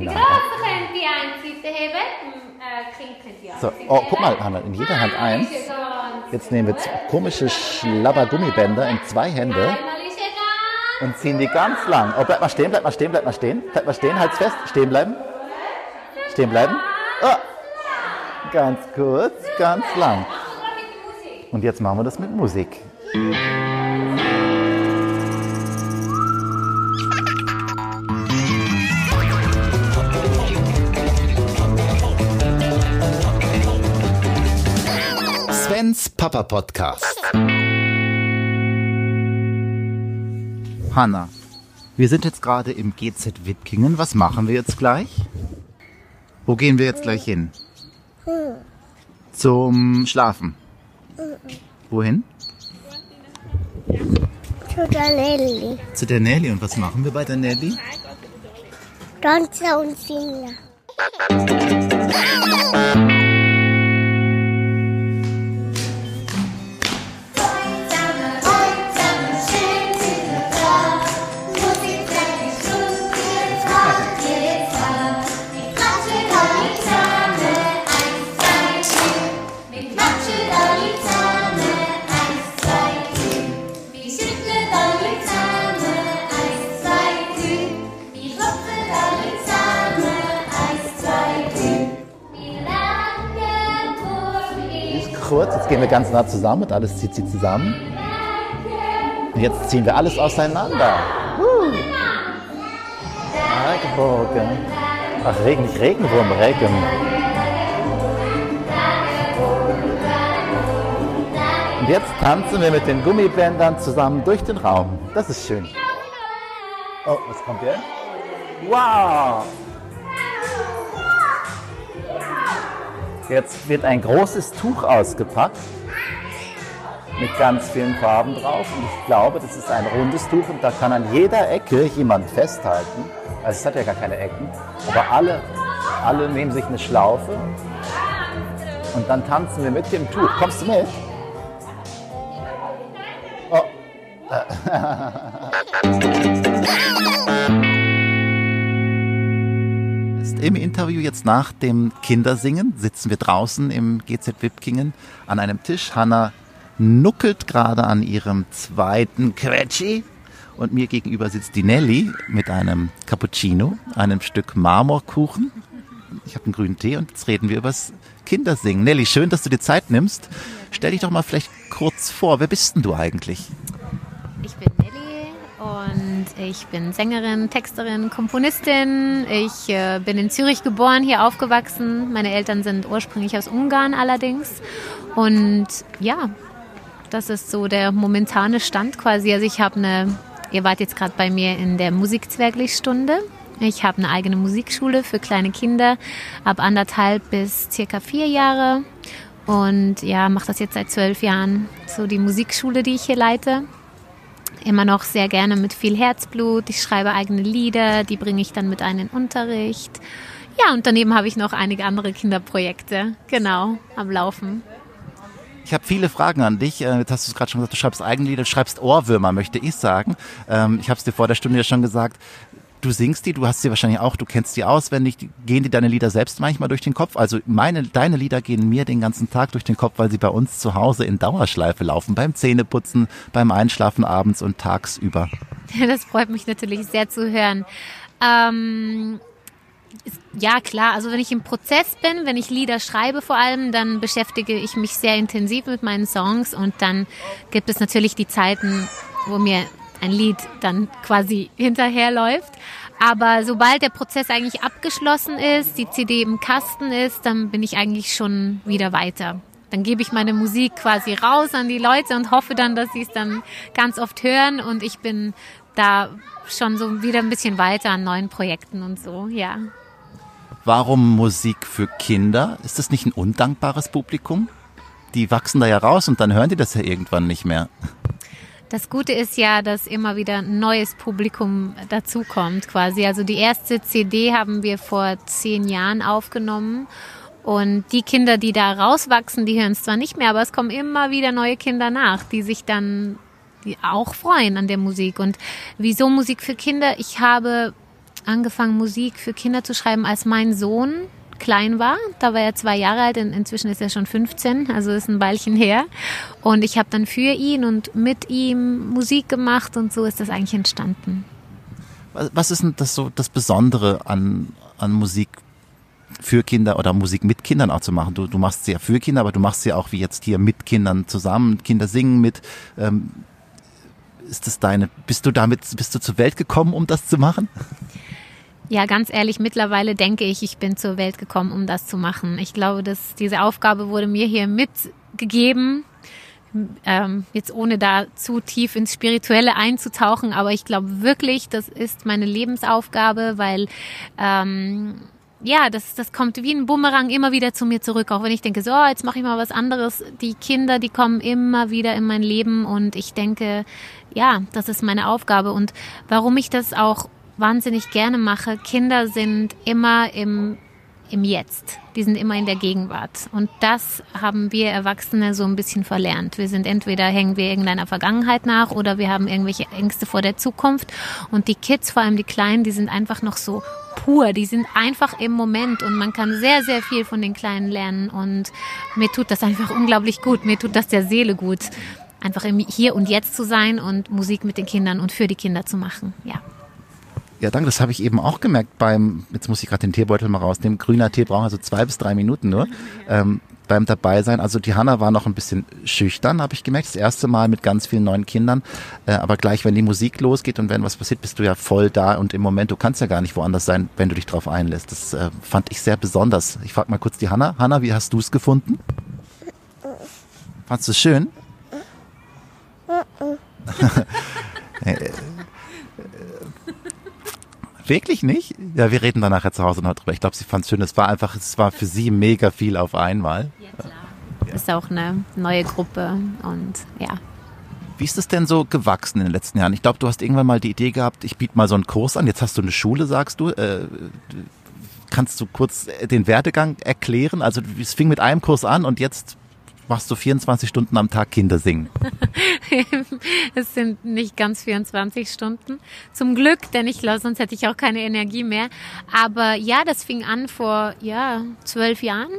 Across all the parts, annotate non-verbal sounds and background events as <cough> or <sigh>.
Die große können die einziehen heben, äh, die So, oh, guck mal, Hanna, in jeder Hand eins. Jetzt nehmen wir komische Schlabbergummibänder in zwei Hände und ziehen die ganz lang. Oh, bleib mal stehen, bleib mal stehen, bleib mal stehen. Bleib mal stehen, halt's fest. Stehen bleiben. Stehen bleiben. Oh. Ganz kurz, ganz lang. Und jetzt machen wir das mit Musik. Papa Podcast. Hanna, wir sind jetzt gerade im GZ Wipkingen. Was machen wir jetzt gleich? Wo gehen wir jetzt gleich hin? Zum Schlafen. Wohin? Zu der Nelly. Zu der Nelly. Und was machen wir bei der Nelly? Tanze und singen. <laughs> ganz nah zusammen und alles zieht sie zusammen. Und jetzt ziehen wir alles auseinander. Regenbogen. Ach, Regen, nicht Regenwurm, Regen. Und jetzt tanzen wir mit den Gummibändern zusammen durch den Raum. Das ist schön. Oh, was kommt jetzt? Wow! Jetzt wird ein großes Tuch ausgepackt mit ganz vielen Farben drauf. Und ich glaube, das ist ein rundes Tuch und da kann an jeder Ecke jemand festhalten. Also es hat ja gar keine Ecken, aber alle, alle nehmen sich eine Schlaufe und dann tanzen wir mit dem Tuch. Kommst du mit? Oh. <laughs> Im Interview jetzt nach dem Kindersingen sitzen wir draußen im GZ Wipkingen an einem Tisch. Hanna nuckelt gerade an ihrem zweiten Quetschi und mir gegenüber sitzt die Nelly mit einem Cappuccino, einem Stück Marmorkuchen. Ich habe einen grünen Tee und jetzt reden wir übers Kindersingen. Nelly, schön, dass du dir Zeit nimmst. Stell dich doch mal vielleicht kurz vor. Wer bist denn du eigentlich? Ich bin Nelly und ich bin Sängerin, Texterin, Komponistin. Ich äh, bin in Zürich geboren, hier aufgewachsen. Meine Eltern sind ursprünglich aus Ungarn allerdings. Und ja, das ist so der momentane Stand quasi. Also ich habe eine, ihr wart jetzt gerade bei mir in der Musikzwerglichstunde. Ich habe eine eigene Musikschule für kleine Kinder ab anderthalb bis circa vier Jahre. Und ja, mache das jetzt seit zwölf Jahren. So die Musikschule, die ich hier leite immer noch sehr gerne mit viel Herzblut. Ich schreibe eigene Lieder, die bringe ich dann mit ein in den Unterricht. Ja, und daneben habe ich noch einige andere Kinderprojekte, genau, am Laufen. Ich habe viele Fragen an dich. Äh, Jetzt hast du es gerade schon gesagt, du schreibst Eigenlieder, du schreibst Ohrwürmer, möchte ich sagen. Ähm, Ich habe es dir vor der Stunde ja schon gesagt. Du singst die, du hast sie wahrscheinlich auch, du kennst die auswendig. Gehen dir deine Lieder selbst manchmal durch den Kopf? Also meine, deine Lieder gehen mir den ganzen Tag durch den Kopf, weil sie bei uns zu Hause in Dauerschleife laufen. Beim Zähneputzen, beim Einschlafen abends und tagsüber. <laughs> Das freut mich natürlich sehr zu hören. Ähm, ja, klar, also wenn ich im Prozess bin, wenn ich Lieder schreibe vor allem, dann beschäftige ich mich sehr intensiv mit meinen Songs und dann gibt es natürlich die Zeiten, wo mir ein Lied dann quasi hinterherläuft. Aber sobald der Prozess eigentlich abgeschlossen ist, die CD im Kasten ist, dann bin ich eigentlich schon wieder weiter. Dann gebe ich meine Musik quasi raus an die Leute und hoffe dann, dass sie es dann ganz oft hören und ich bin da schon so wieder ein bisschen weiter an neuen Projekten und so, ja. Warum Musik für Kinder? Ist das nicht ein undankbares Publikum? Die wachsen da ja raus und dann hören die das ja irgendwann nicht mehr. Das Gute ist ja, dass immer wieder ein neues Publikum dazukommt quasi. Also die erste CD haben wir vor zehn Jahren aufgenommen. Und die Kinder, die da rauswachsen, die hören es zwar nicht mehr, aber es kommen immer wieder neue Kinder nach, die sich dann auch freuen an der Musik. Und wieso Musik für Kinder? Ich habe angefangen, Musik für Kinder zu schreiben, als mein Sohn klein war. Da war er zwei Jahre alt, und inzwischen ist er schon 15, also ist ein Weilchen her. Und ich habe dann für ihn und mit ihm Musik gemacht und so ist das eigentlich entstanden. Was ist denn das so das Besondere an, an Musik für Kinder oder Musik mit Kindern auch zu machen? Du, du machst sie ja für Kinder, aber du machst sie auch wie jetzt hier mit Kindern zusammen. Kinder singen mit. Ähm, ist das deine, bist du damit, bist du zur Welt gekommen, um das zu machen? Ja, ganz ehrlich, mittlerweile denke ich, ich bin zur Welt gekommen, um das zu machen. Ich glaube, dass diese Aufgabe wurde mir hier mitgegeben. Ähm, jetzt ohne da zu tief ins Spirituelle einzutauchen, aber ich glaube wirklich, das ist meine Lebensaufgabe, weil ähm, ja, das, das kommt wie ein Bumerang immer wieder zu mir zurück. Auch wenn ich denke, so, jetzt mache ich mal was anderes. Die Kinder, die kommen immer wieder in mein Leben und ich denke, ja, das ist meine Aufgabe. Und warum ich das auch wahnsinnig gerne mache, Kinder sind immer im, im Jetzt. Die sind immer in der Gegenwart. Und das haben wir Erwachsene so ein bisschen verlernt. Wir sind entweder hängen wir irgendeiner Vergangenheit nach oder wir haben irgendwelche Ängste vor der Zukunft. Und die Kids, vor allem die Kleinen, die sind einfach noch so pur, die sind einfach im Moment und man kann sehr, sehr viel von den Kleinen lernen und mir tut das einfach unglaublich gut, mir tut das der Seele gut, einfach im Hier und Jetzt zu sein und Musik mit den Kindern und für die Kinder zu machen, ja. Ja, danke. Das habe ich eben auch gemerkt beim, jetzt muss ich gerade den Teebeutel mal rausnehmen, grüner Tee braucht also zwei bis drei Minuten nur. <laughs> Ähm, beim dabei sein. Also die Hanna war noch ein bisschen schüchtern, habe ich gemerkt. Das erste Mal mit ganz vielen neuen Kindern. Äh, aber gleich, wenn die Musik losgeht und wenn was passiert, bist du ja voll da und im Moment, du kannst ja gar nicht woanders sein, wenn du dich drauf einlässt. Das äh, fand ich sehr besonders. Ich frage mal kurz die Hanna. Hanna, wie hast du es gefunden? Fandest du es schön? <laughs> <laughs> Wirklich nicht? Ja, wir reden dann nachher zu Hause noch drüber. Ich glaube, sie fand es schön. Es war einfach, es war für sie mega viel auf einmal. Ja, klar. Ja. Ist auch eine neue Gruppe und ja. Wie ist es denn so gewachsen in den letzten Jahren? Ich glaube, du hast irgendwann mal die Idee gehabt, ich biete mal so einen Kurs an. Jetzt hast du eine Schule, sagst du. Äh, kannst du kurz den Werdegang erklären? Also es fing mit einem Kurs an und jetzt machst du 24 Stunden am Tag Kinder singen? <laughs> es sind nicht ganz 24 Stunden. Zum Glück, denn ich glaube, sonst hätte ich auch keine Energie mehr. Aber ja, das fing an vor ja, zwölf Jahren.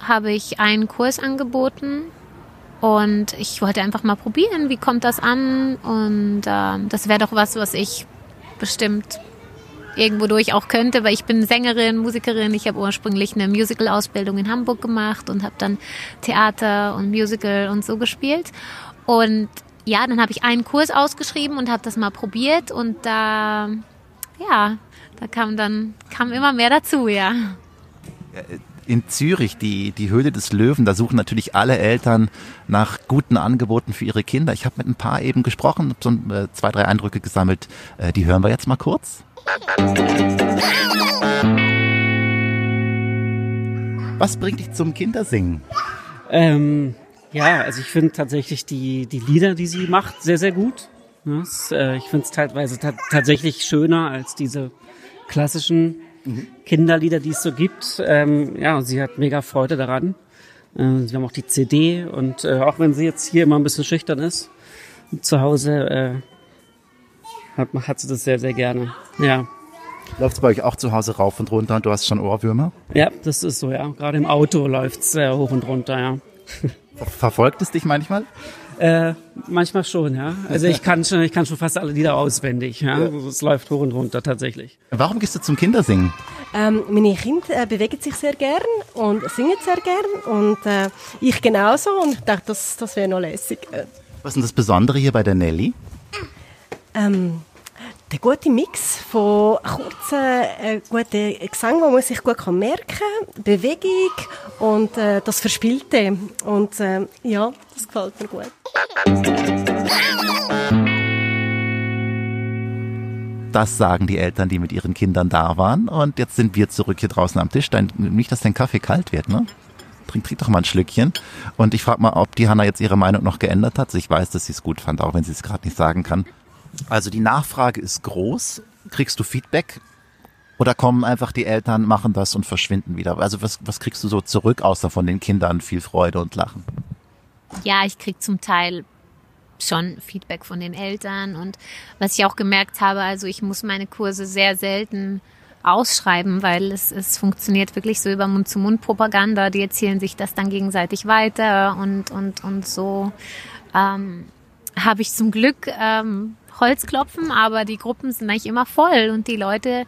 Habe ich einen Kurs angeboten und ich wollte einfach mal probieren, wie kommt das an. Und äh, das wäre doch was, was ich bestimmt irgendwo durch auch könnte, weil ich bin Sängerin, Musikerin. Ich habe ursprünglich eine Musical-Ausbildung in Hamburg gemacht und habe dann Theater und Musical und so gespielt. Und ja, dann habe ich einen Kurs ausgeschrieben und habe das mal probiert und da, ja, da kam dann kam immer mehr dazu, ja. In Zürich, die, die Höhle des Löwen, da suchen natürlich alle Eltern nach guten Angeboten für ihre Kinder. Ich habe mit ein paar eben gesprochen, so äh, zwei, drei Eindrücke gesammelt. Äh, die hören wir jetzt mal kurz. Was bringt dich zum Kindersingen? Ähm, ja, also ich finde tatsächlich die, die Lieder, die sie macht, sehr, sehr gut. Äh, ich finde es teilweise ta tatsächlich schöner als diese klassischen mhm. Kinderlieder, die es so gibt. Ähm, ja, und sie hat mega Freude daran. Äh, sie haben auch die CD und äh, auch wenn sie jetzt hier immer ein bisschen schüchtern ist, zu Hause äh, hat, hat sie das sehr, sehr gerne. Ja. Läuft es bei euch auch zu Hause rauf und runter und du hast schon Ohrwürmer? Ja, das ist so, ja. Gerade im Auto läuft es äh, hoch und runter, ja. Verfolgt es dich manchmal? Äh, manchmal schon, ja. Also ich kann schon, ich kann schon fast alle Lieder auswendig. Ja. ja. Es läuft hoch und runter tatsächlich. Warum gehst du zum Kindersingen? Ähm, meine Kinder äh, bewegen sich sehr gern und singen sehr gern und äh, ich genauso und ich dachte, das, das wäre noch lässig. Was ist denn das Besondere hier bei der Nelly? Ähm, der gute Mix von kurzen, äh, guten Gesang, wo man sich gut merken kann, Bewegung und äh, das Verspielte. Und äh, ja, das gefällt mir gut. Das sagen die Eltern, die mit ihren Kindern da waren. Und jetzt sind wir zurück hier draußen am Tisch. Dein, nicht, dass dein Kaffee kalt wird, ne? Trink, trink doch mal ein Schlückchen. Und ich frage mal, ob die Hanna jetzt ihre Meinung noch geändert hat. Ich weiß, dass sie es gut fand, auch wenn sie es gerade nicht sagen kann. Also die Nachfrage ist groß. Kriegst du Feedback? Oder kommen einfach die Eltern, machen das und verschwinden wieder? Also was, was kriegst du so zurück, außer von den Kindern viel Freude und Lachen? Ja, ich krieg zum Teil schon Feedback von den Eltern und was ich auch gemerkt habe, also ich muss meine Kurse sehr selten ausschreiben, weil es, es funktioniert wirklich so über Mund-zu-Mund-Propaganda. Die erzählen sich das dann gegenseitig weiter und, und, und so ähm, habe ich zum Glück ähm, Holzklopfen, aber die Gruppen sind eigentlich immer voll und die Leute,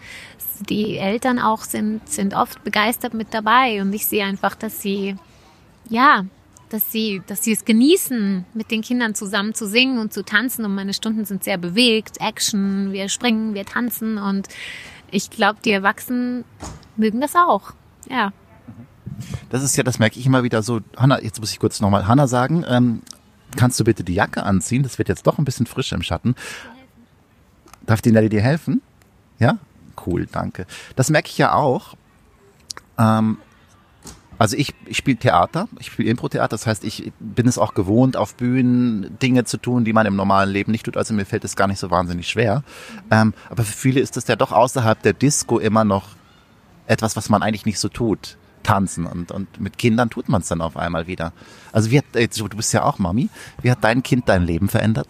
die Eltern auch sind, sind oft begeistert mit dabei und ich sehe einfach, dass sie, ja, dass sie, dass sie es genießen, mit den Kindern zusammen zu singen und zu tanzen und meine Stunden sind sehr bewegt, Action, wir springen, wir tanzen und ich glaube, die Erwachsenen mögen das auch, ja. Das ist ja, das merke ich immer wieder so. Hanna, jetzt muss ich kurz nochmal Hanna sagen. Ähm, kannst du bitte die Jacke anziehen? Das wird jetzt doch ein bisschen frisch im Schatten. Darf die Nelly dir helfen? Ja? Cool, danke. Das merke ich ja auch. Ähm, also ich, ich spiele Theater, ich spiele Impro-Theater, das heißt, ich bin es auch gewohnt, auf Bühnen Dinge zu tun, die man im normalen Leben nicht tut. Also mir fällt es gar nicht so wahnsinnig schwer. Ähm, aber für viele ist das ja doch außerhalb der Disco immer noch etwas, was man eigentlich nicht so tut tanzen und, und mit Kindern tut man es dann auf einmal wieder. Also wie hat, jetzt, du bist ja auch Mami, wie hat dein Kind dein Leben verändert?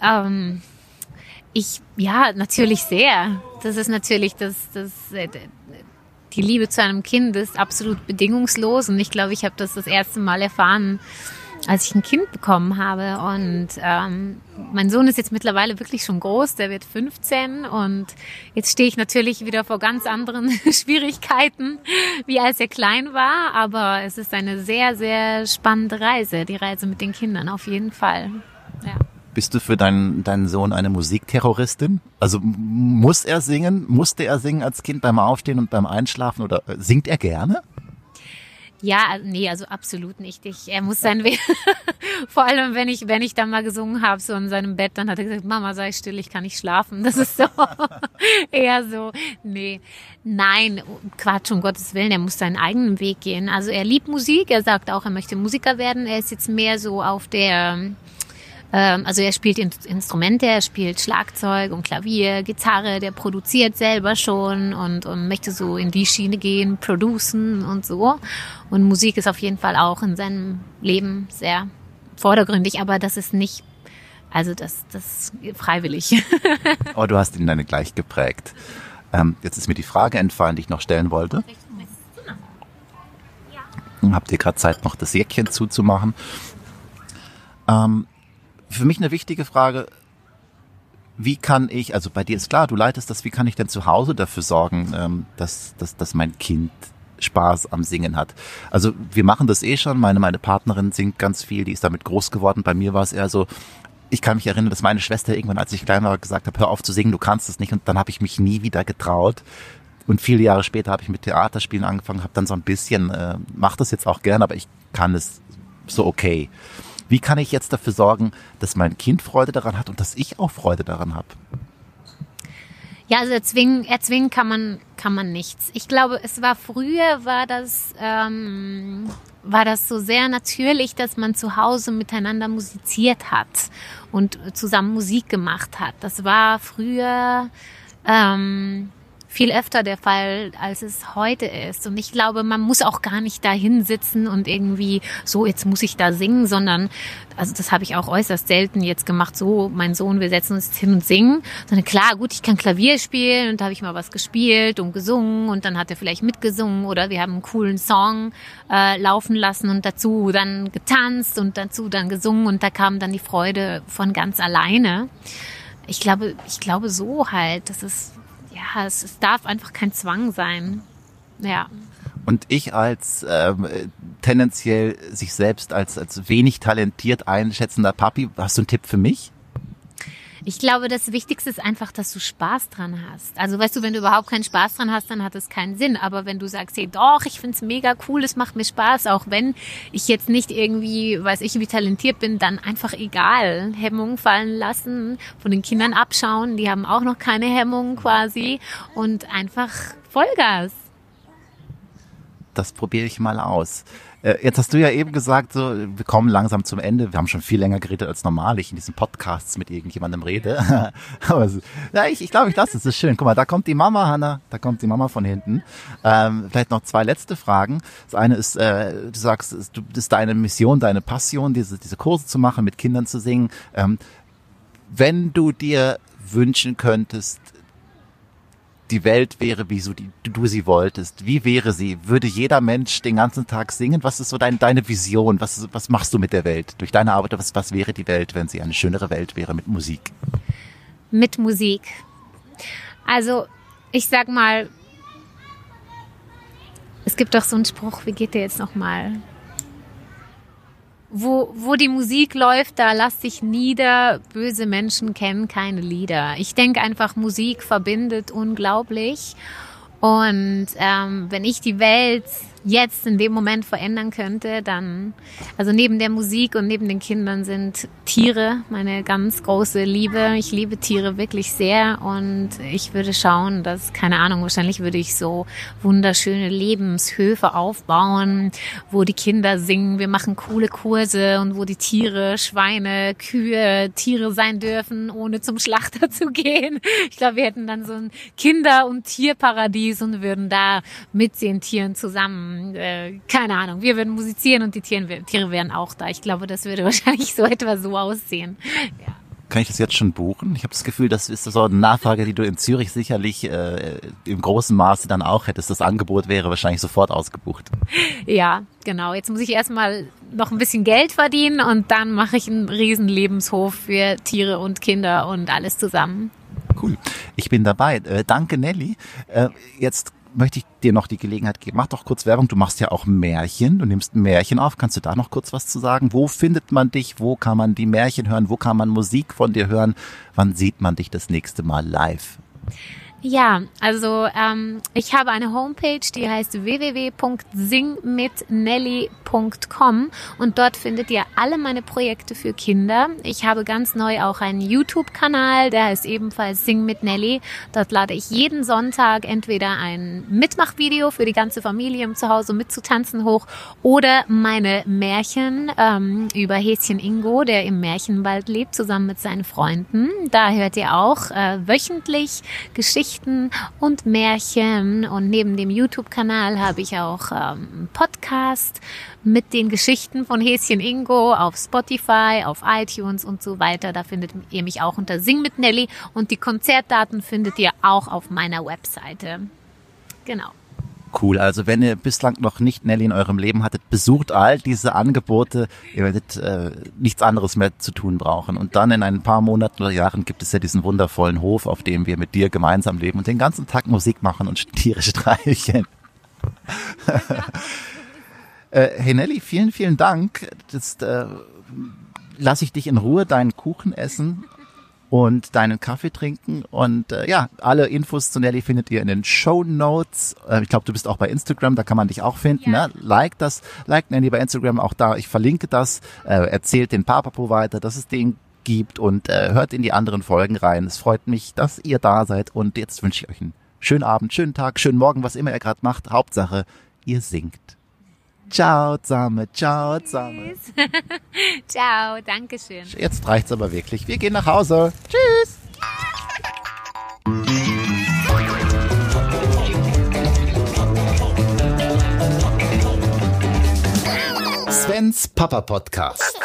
Ähm, ich, ja, natürlich sehr. Das ist natürlich das, das, äh, die Liebe zu einem Kind ist absolut bedingungslos und ich glaube, ich habe das das erste Mal erfahren, als ich ein Kind bekommen habe. Und ähm, mein Sohn ist jetzt mittlerweile wirklich schon groß, der wird 15 und jetzt stehe ich natürlich wieder vor ganz anderen <laughs> Schwierigkeiten, wie als er klein war. Aber es ist eine sehr, sehr spannende Reise, die Reise mit den Kindern auf jeden Fall. Ja. Bist du für deinen, deinen Sohn eine Musikterroristin? Also muss er singen? Musste er singen als Kind beim Aufstehen und beim Einschlafen oder äh, singt er gerne? Ja, nee, also absolut nicht. Ich, er muss sein, <laughs> vor allem wenn ich, wenn ich dann mal gesungen habe, so in seinem Bett, dann hat er gesagt, Mama, sei still, ich kann nicht schlafen. Das ist so <laughs> eher so, nee, nein, Quatsch, um Gottes Willen, er muss seinen eigenen Weg gehen. Also er liebt Musik, er sagt auch, er möchte Musiker werden. Er ist jetzt mehr so auf der, also er spielt Instrumente, er spielt Schlagzeug und Klavier, Gitarre, der produziert selber schon und, und möchte so in die Schiene gehen, producen und so. Und Musik ist auf jeden Fall auch in seinem Leben sehr vordergründig, aber das ist nicht, also das, das freiwillig. aber <laughs> du hast ihn dann gleich geprägt. Ähm, jetzt ist mir die Frage entfallen, die ich noch stellen wollte. Habt ihr gerade Zeit, noch das Jäckchen zuzumachen? Ähm, für mich eine wichtige Frage, wie kann ich, also bei dir ist klar, du leitest das, wie kann ich denn zu Hause dafür sorgen, ähm, dass, dass, dass mein Kind Spaß am Singen hat. Also wir machen das eh schon, meine, meine Partnerin singt ganz viel, die ist damit groß geworden. Bei mir war es eher so, ich kann mich erinnern, dass meine Schwester irgendwann, als ich klein war, gesagt hat, hör auf zu singen, du kannst es nicht. Und dann habe ich mich nie wieder getraut. Und viele Jahre später habe ich mit Theaterspielen angefangen, habe dann so ein bisschen, äh, mache das jetzt auch gern, aber ich kann es so okay. Wie kann ich jetzt dafür sorgen, dass mein Kind Freude daran hat und dass ich auch Freude daran habe? Ja, also erzwingen, erzwingen kann man kann man nichts. Ich glaube, es war früher war das ähm, war das so sehr natürlich, dass man zu Hause miteinander musiziert hat und zusammen Musik gemacht hat. Das war früher ähm, viel öfter der Fall, als es heute ist. Und ich glaube, man muss auch gar nicht da hinsitzen und irgendwie so, jetzt muss ich da singen, sondern, also das habe ich auch äußerst selten jetzt gemacht, so, mein Sohn, wir setzen uns jetzt hin und singen. Sondern klar, gut, ich kann Klavier spielen und da habe ich mal was gespielt und gesungen und dann hat er vielleicht mitgesungen oder wir haben einen coolen Song äh, laufen lassen und dazu dann getanzt und dazu dann gesungen und da kam dann die Freude von ganz alleine. Ich glaube, ich glaube so halt, das ist ja, es, es darf einfach kein Zwang sein. Ja. Und ich als ähm, tendenziell sich selbst als, als wenig talentiert einschätzender Papi, hast du einen Tipp für mich? Ich glaube, das Wichtigste ist einfach, dass du Spaß dran hast. Also weißt du, wenn du überhaupt keinen Spaß dran hast, dann hat es keinen Sinn. Aber wenn du sagst, hey, doch, ich find's mega cool, es macht mir Spaß, auch wenn ich jetzt nicht irgendwie, weiß ich, wie talentiert bin, dann einfach egal. Hemmungen fallen lassen, von den Kindern abschauen, die haben auch noch keine Hemmungen quasi und einfach Vollgas. Das probiere ich mal aus. Äh, jetzt hast du ja eben gesagt, so, wir kommen langsam zum Ende. Wir haben schon viel länger geredet als normal ich in diesen Podcasts mit irgendjemandem rede. <laughs> Aber so, ja, ich, ich glaube, ich lasse es. Das ist schön. Guck mal, da kommt die Mama, Hanna. Da kommt die Mama von hinten. Ähm, vielleicht noch zwei letzte Fragen. Das eine ist, äh, du sagst, das ist deine Mission, deine Passion, diese, diese Kurse zu machen, mit Kindern zu singen. Ähm, wenn du dir wünschen könntest, die Welt wäre, wie so die, du sie wolltest, wie wäre sie? Würde jeder Mensch den ganzen Tag singen? Was ist so dein, deine Vision? Was, was machst du mit der Welt? Durch deine Arbeit, was, was wäre die Welt, wenn sie eine schönere Welt wäre mit Musik? Mit Musik. Also, ich sag mal, es gibt doch so einen Spruch, wie geht der jetzt nochmal? Wo, wo die Musik läuft, da lass dich nieder. Böse Menschen kennen keine Lieder. Ich denke einfach, Musik verbindet unglaublich. Und ähm, wenn ich die Welt jetzt in dem Moment verändern könnte, dann, also neben der Musik und neben den Kindern sind Tiere meine ganz große Liebe. Ich liebe Tiere wirklich sehr und ich würde schauen, dass, keine Ahnung, wahrscheinlich würde ich so wunderschöne Lebenshöfe aufbauen, wo die Kinder singen, wir machen coole Kurse und wo die Tiere, Schweine, Kühe, Tiere sein dürfen, ohne zum Schlachter zu gehen. Ich glaube, wir hätten dann so ein Kinder- und Tierparadies und würden da mit den Tieren zusammen äh, keine Ahnung, wir würden musizieren und die Tiere, Tiere wären auch da. Ich glaube, das würde <laughs> wahrscheinlich so etwa so aussehen. Ja. Kann ich das jetzt schon buchen? Ich habe das Gefühl, das ist so eine Nachfrage, die du in Zürich sicherlich äh, im großen Maße dann auch hättest. Das Angebot wäre wahrscheinlich sofort ausgebucht. Ja, genau. Jetzt muss ich erstmal noch ein bisschen Geld verdienen und dann mache ich einen riesen Lebenshof für Tiere und Kinder und alles zusammen. Cool. Ich bin dabei. Äh, danke, Nelly. Äh, jetzt möchte ich dir noch die Gelegenheit geben. Mach doch kurz Werbung. Du machst ja auch Märchen. Du nimmst Märchen auf. Kannst du da noch kurz was zu sagen? Wo findet man dich? Wo kann man die Märchen hören? Wo kann man Musik von dir hören? Wann sieht man dich das nächste Mal live? Ja, also ähm, ich habe eine Homepage, die heißt www.singmitnelly.com und dort findet ihr alle meine Projekte für Kinder. Ich habe ganz neu auch einen YouTube-Kanal, der heißt ebenfalls Sing mit Nelly. Dort lade ich jeden Sonntag entweder ein Mitmachvideo für die ganze Familie, um zu Hause mitzutanzen hoch oder meine Märchen ähm, über Häschen Ingo, der im Märchenwald lebt, zusammen mit seinen Freunden. Da hört ihr auch äh, wöchentlich Geschichten Geschichten und Märchen. Und neben dem YouTube-Kanal habe ich auch ähm, Podcast mit den Geschichten von Häschen Ingo auf Spotify, auf iTunes und so weiter. Da findet ihr mich auch unter Sing mit Nelly. Und die Konzertdaten findet ihr auch auf meiner Webseite. Genau. Cool. Also wenn ihr bislang noch nicht Nelly in eurem Leben hattet, besucht all diese Angebote. Ihr werdet äh, nichts anderes mehr zu tun brauchen. Und dann in ein paar Monaten oder Jahren gibt es ja diesen wundervollen Hof, auf dem wir mit dir gemeinsam leben und den ganzen Tag Musik machen und Tiere <laughs> streicheln. <laughs> äh, hey Nelly, vielen, vielen Dank. Jetzt äh, lasse ich dich in Ruhe deinen Kuchen essen und deinen Kaffee trinken. Und äh, ja, alle Infos zu Nelly findet ihr in den Show Notes. Äh, ich glaube, du bist auch bei Instagram, da kann man dich auch finden. Ja. Ne? Like das, like Nelly bei Instagram auch da. Ich verlinke das. Äh, erzählt den Papapo weiter, dass es den gibt und äh, hört in die anderen Folgen rein. Es freut mich, dass ihr da seid. Und jetzt wünsche ich euch einen schönen Abend, schönen Tag, schönen Morgen, was immer ihr gerade macht. Hauptsache, ihr singt. Ciao zusammen, ciao zusammen. <laughs> ciao, danke schön. Jetzt reicht's aber wirklich. Wir gehen nach Hause. Tschüss. Svens Papa Podcast.